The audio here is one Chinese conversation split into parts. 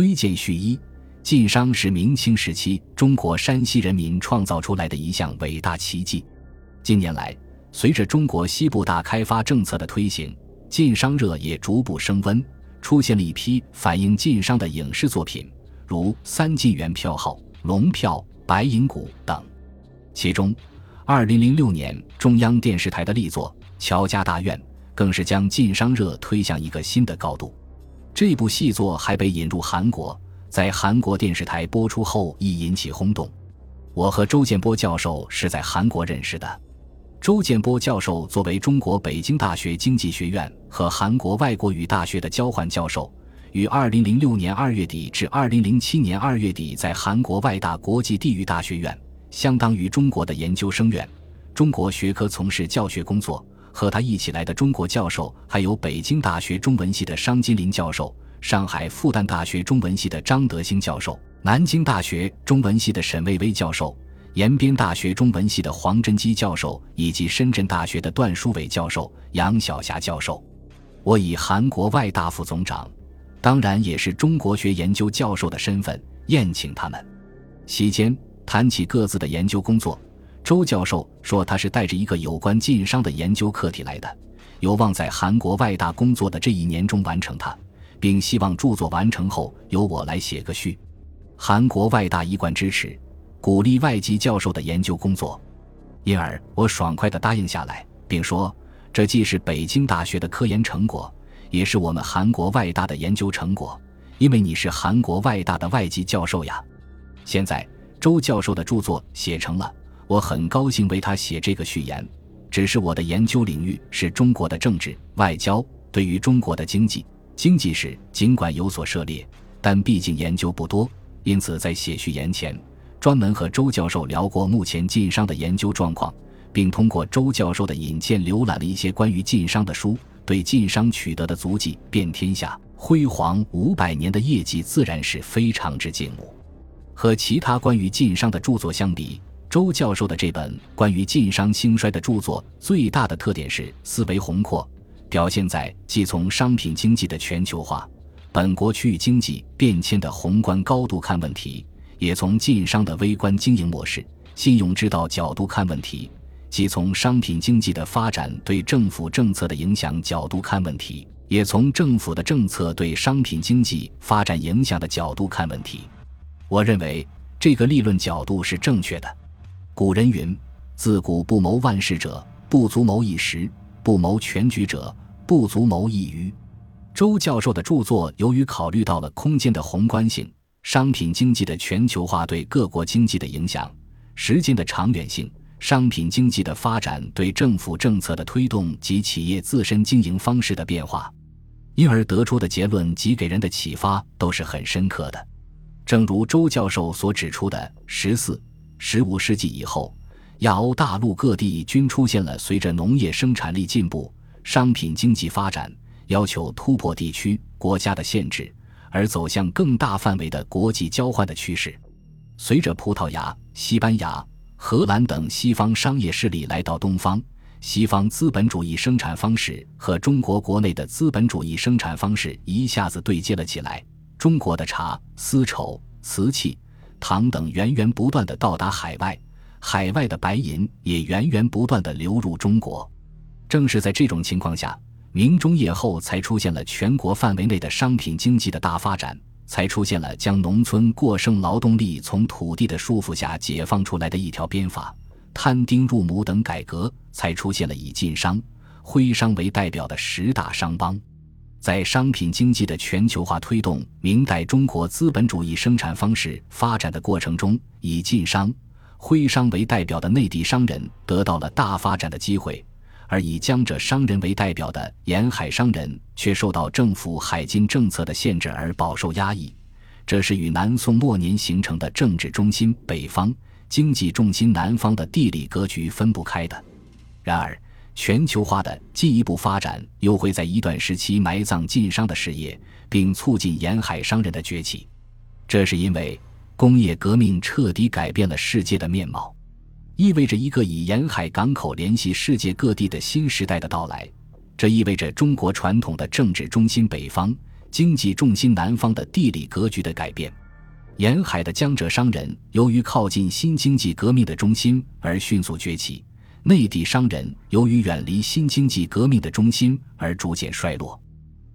推荐序一：晋商是明清时期中国山西人民创造出来的一项伟大奇迹。近年来，随着中国西部大开发政策的推行，晋商热也逐步升温，出现了一批反映晋商的影视作品，如《三晋元票号》《龙票》《白银谷》等。其中，二零零六年中央电视台的力作《乔家大院》更是将晋商热推向一个新的高度。这部戏作还被引入韩国，在韩国电视台播出后亦引起轰动。我和周建波教授是在韩国认识的。周建波教授作为中国北京大学经济学院和韩国外国语大学的交换教授，于2006年2月底至2007年2月底在韩国外大国际地域大学院（相当于中国的研究生院）中国学科从事教学工作。和他一起来的中国教授还有北京大学中文系的商金林教授、上海复旦大学中文系的张德兴教授、南京大学中文系的沈卫威教授。延边大学中文系的黄真基教授，以及深圳大学的段书伟教授、杨晓霞教授，我以韩国外大副总长，当然也是中国学研究教授的身份宴请他们。席间谈起各自的研究工作，周教授说他是带着一个有关晋商的研究课题来的，有望在韩国外大工作的这一年中完成它，并希望著作完成后由我来写个序。韩国外大一贯支持。鼓励外籍教授的研究工作，因而我爽快地答应下来，并说：“这既是北京大学的科研成果，也是我们韩国外大的研究成果。因为你是韩国外大的外籍教授呀。”现在周教授的著作写成了，我很高兴为他写这个序言。只是我的研究领域是中国的政治外交，对于中国的经济经济史尽管有所涉猎，但毕竟研究不多，因此在写序言前。专门和周教授聊过目前晋商的研究状况，并通过周教授的引荐浏览了一些关于晋商的书，对晋商取得的足迹遍天下、辉煌五百年的业绩自然是非常之敬慕。和其他关于晋商的著作相比，周教授的这本关于晋商兴衰的著作最大的特点是思维宏阔，表现在既从商品经济的全球化、本国区域经济变迁的宏观高度看问题。也从晋商的微观经营模式、信用之道角度看问题，既从商品经济的发展对政府政策的影响角度看问题，也从政府的政策对商品经济发展影响的角度看问题。我认为这个立论角度是正确的。古人云：“自古不谋万事者，不足谋一时；不谋全局者，不足谋一隅。”周教授的著作由于考虑到了空间的宏观性。商品经济的全球化对各国经济的影响，时间的长远性，商品经济的发展对政府政策的推动及企业自身经营方式的变化，因而得出的结论及给人的启发都是很深刻的。正如周教授所指出的，十四、十五世纪以后，亚欧大陆各地均出现了随着农业生产力进步、商品经济发展，要求突破地区国家的限制。而走向更大范围的国际交换的趋势，随着葡萄牙、西班牙、荷兰等西方商业势力来到东方，西方资本主义生产方式和中国国内的资本主义生产方式一下子对接了起来。中国的茶、丝绸、瓷器、糖等源源不断的到达海外，海外的白银也源源不断的流入中国。正是在这种情况下。明中叶后，才出现了全国范围内的商品经济的大发展，才出现了将农村过剩劳动力从土地的束缚下解放出来的一条鞭法，摊丁入亩等改革，才出现了以晋商、徽商为代表的十大商帮。在商品经济的全球化推动明代中国资本主义生产方式发展的过程中，以晋商、徽商为代表的内地商人得到了大发展的机会。而以江浙商人为代表的沿海商人却受到政府海禁政策的限制而饱受压抑，这是与南宋末年形成的政治中心北方、经济重心南方的地理格局分不开的。然而，全球化的进一步发展又会在一段时期埋葬晋商的事业，并促进沿海商人的崛起。这是因为工业革命彻底改变了世界的面貌。意味着一个以沿海港口联系世界各地的新时代的到来，这意味着中国传统的政治中心北方、经济重心南方的地理格局的改变。沿海的江浙商人由于靠近新经济革命的中心而迅速崛起，内地商人由于远离新经济革命的中心而逐渐衰落。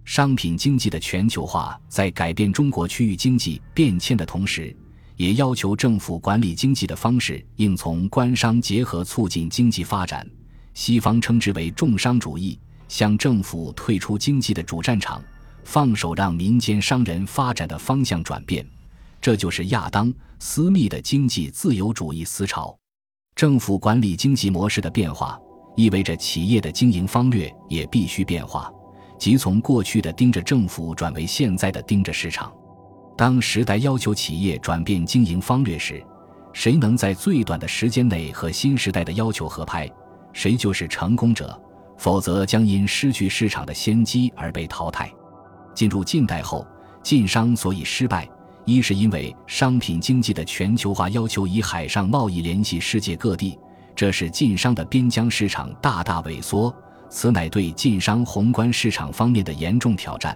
商品经济的全球化在改变中国区域经济变迁的同时，也要求政府管理经济的方式应从官商结合促进经济发展，西方称之为重商主义，向政府退出经济的主战场，放手让民间商人发展的方向转变。这就是亚当·斯密的经济自由主义思潮。政府管理经济模式的变化，意味着企业的经营方略也必须变化，即从过去的盯着政府转为现在的盯着市场。当时代要求企业转变经营方略时，谁能在最短的时间内和新时代的要求合拍，谁就是成功者；否则将因失去市场的先机而被淘汰。进入近代后，晋商所以失败。一是因为商品经济的全球化要求以海上贸易联系世界各地，这使晋商的边疆市场大大萎缩，此乃对晋商宏观市场方面的严重挑战；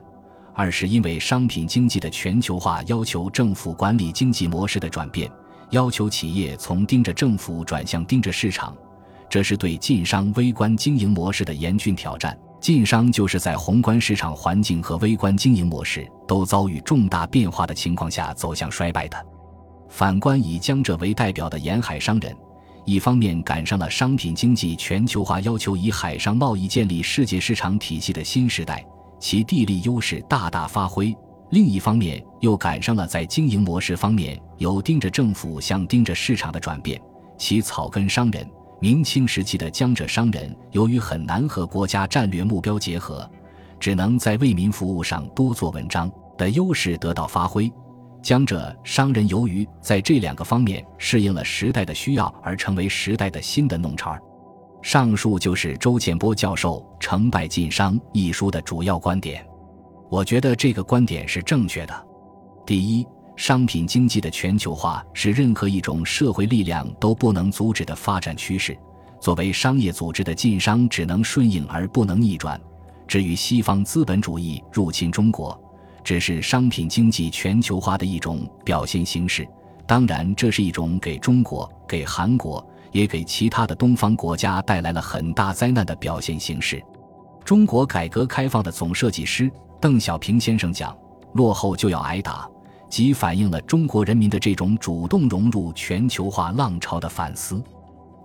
二是因为商品经济的全球化要求政府管理经济模式的转变，要求企业从盯着政府转向盯着市场，这是对晋商微观经营模式的严峻挑战。晋商就是在宏观市场环境和微观经营模式都遭遇重大变化的情况下走向衰败的。反观以江浙为代表的沿海商人，一方面赶上了商品经济全球化要求以海上贸易建立世界市场体系的新时代，其地利优势大大发挥；另一方面又赶上了在经营模式方面由盯着政府向盯着市场的转变，其草根商人。明清时期的江浙商人，由于很难和国家战略目标结合，只能在为民服务上多做文章的优势得到发挥。江浙商人由于在这两个方面适应了时代的需要，而成为时代的新的弄潮儿。上述就是周建波教授《成败晋商》一书的主要观点。我觉得这个观点是正确的。第一。商品经济的全球化是任何一种社会力量都不能阻止的发展趋势。作为商业组织的晋商只能顺应而不能逆转。至于西方资本主义入侵中国，只是商品经济全球化的一种表现形式。当然，这是一种给中国、给韩国，也给其他的东方国家带来了很大灾难的表现形式。中国改革开放的总设计师邓小平先生讲：“落后就要挨打。”即反映了中国人民的这种主动融入全球化浪潮的反思。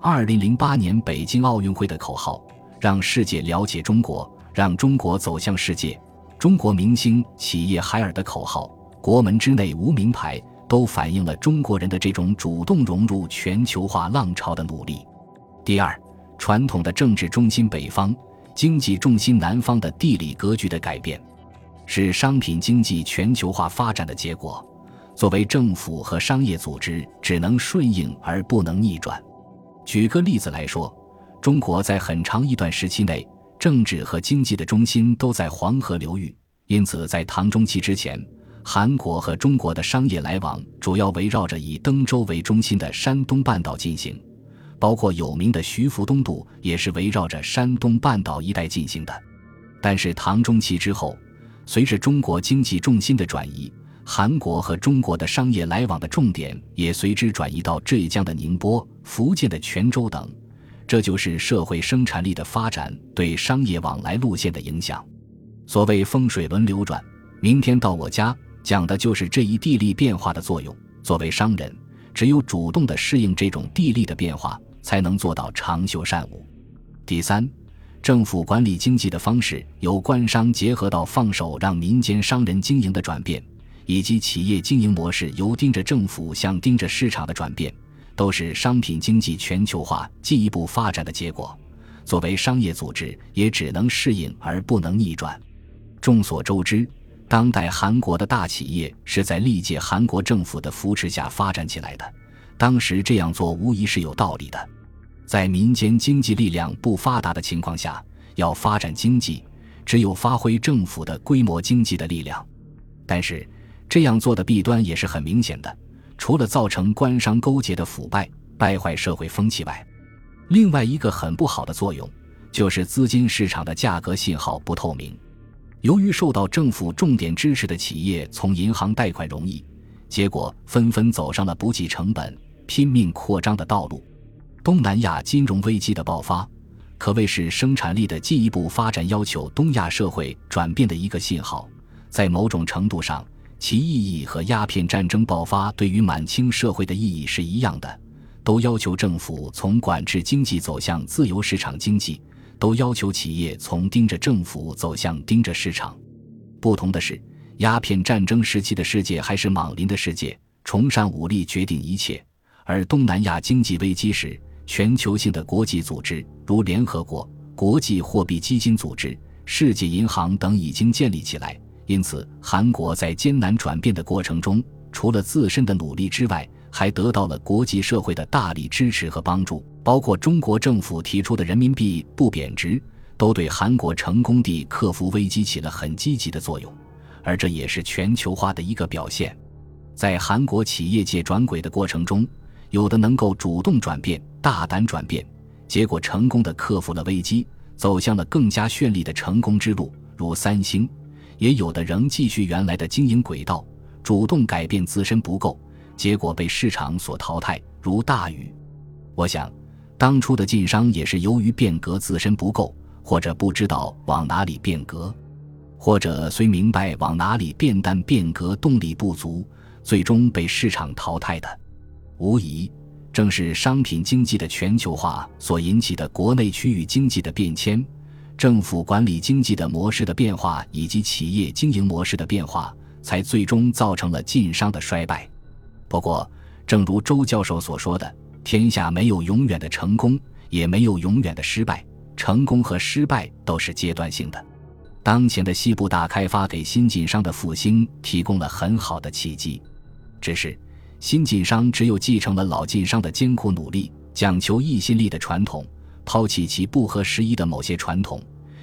二零零八年北京奥运会的口号“让世界了解中国，让中国走向世界”，中国明星企业海尔的口号“国门之内无名牌”，都反映了中国人的这种主动融入全球化浪潮的努力。第二，传统的政治中心北方，经济重心南方的地理格局的改变。是商品经济全球化发展的结果。作为政府和商业组织，只能顺应而不能逆转。举个例子来说，中国在很长一段时期内，政治和经济的中心都在黄河流域，因此在唐中期之前，韩国和中国的商业来往主要围绕着以登州为中心的山东半岛进行，包括有名的徐福东渡也是围绕着山东半岛一带进行的。但是唐中期之后，随着中国经济重心的转移，韩国和中国的商业来往的重点也随之转移到浙江的宁波、福建的泉州等。这就是社会生产力的发展对商业往来路线的影响。所谓风水轮流转，明天到我家，讲的就是这一地利变化的作用。作为商人，只有主动的适应这种地利的变化，才能做到长袖善舞。第三。政府管理经济的方式由官商结合到放手让民间商人经营的转变，以及企业经营模式由盯着政府向盯着市场的转变，都是商品经济全球化进一步发展的结果。作为商业组织，也只能适应而不能逆转。众所周知，当代韩国的大企业是在历届韩国政府的扶持下发展起来的，当时这样做无疑是有道理的。在民间经济力量不发达的情况下，要发展经济，只有发挥政府的规模经济的力量。但是这样做的弊端也是很明显的，除了造成官商勾结的腐败、败坏社会风气外，另外一个很不好的作用就是资金市场的价格信号不透明。由于受到政府重点支持的企业从银行贷款容易，结果纷纷走上了不计成本、拼命扩张的道路。东南亚金融危机的爆发，可谓是生产力的进一步发展要求东亚社会转变的一个信号。在某种程度上，其意义和鸦片战争爆发对于满清社会的意义是一样的，都要求政府从管制经济走向自由市场经济。都要求企业从盯着政府走向盯着市场。不同的是，鸦片战争时期的世界还是莽林的世界，崇尚武力决定一切；而东南亚经济危机时，全球性的国际组织如联合国、国际货币基金组织、世界银行等已经建立起来。因此，韩国在艰难转变的过程中，除了自身的努力之外，还得到了国际社会的大力支持和帮助，包括中国政府提出的人民币不贬值，都对韩国成功地克服危机起了很积极的作用，而这也是全球化的一个表现。在韩国企业界转轨的过程中，有的能够主动转变、大胆转变，结果成功的克服了危机，走向了更加绚丽的成功之路，如三星；也有的仍继续原来的经营轨道，主动改变自身不够。结果被市场所淘汰，如大禹。我想，当初的晋商也是由于变革自身不够，或者不知道往哪里变革，或者虽明白往哪里变，但变革动力不足，最终被市场淘汰的。无疑，正是商品经济的全球化所引起的国内区域经济的变迁、政府管理经济的模式的变化以及企业经营模式的变化，才最终造成了晋商的衰败。不过，正如周教授所说的，天下没有永远的成功，也没有永远的失败。成功和失败都是阶段性的。当前的西部大开发给新晋商的复兴提供了很好的契机。只是，新晋商只有继承了老晋商的艰苦努力、讲求异心力的传统，抛弃其不合时宜的某些传统，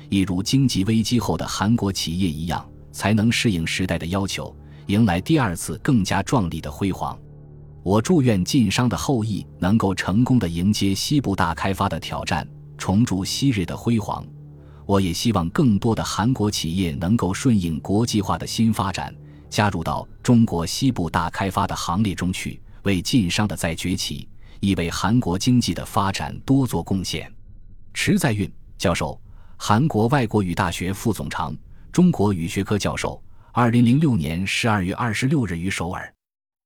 一如经济危机后的韩国企业一样，才能适应时代的要求。迎来第二次更加壮丽的辉煌。我祝愿晋商的后裔能够成功的迎接西部大开发的挑战，重铸昔日的辉煌。我也希望更多的韩国企业能够顺应国际化的新发展，加入到中国西部大开发的行列中去，为晋商的再崛起，亦为韩国经济的发展多做贡献。池在运教授，韩国外国语大学副总长，中国语学科教授。二零零六年十二月二十六日于首尔。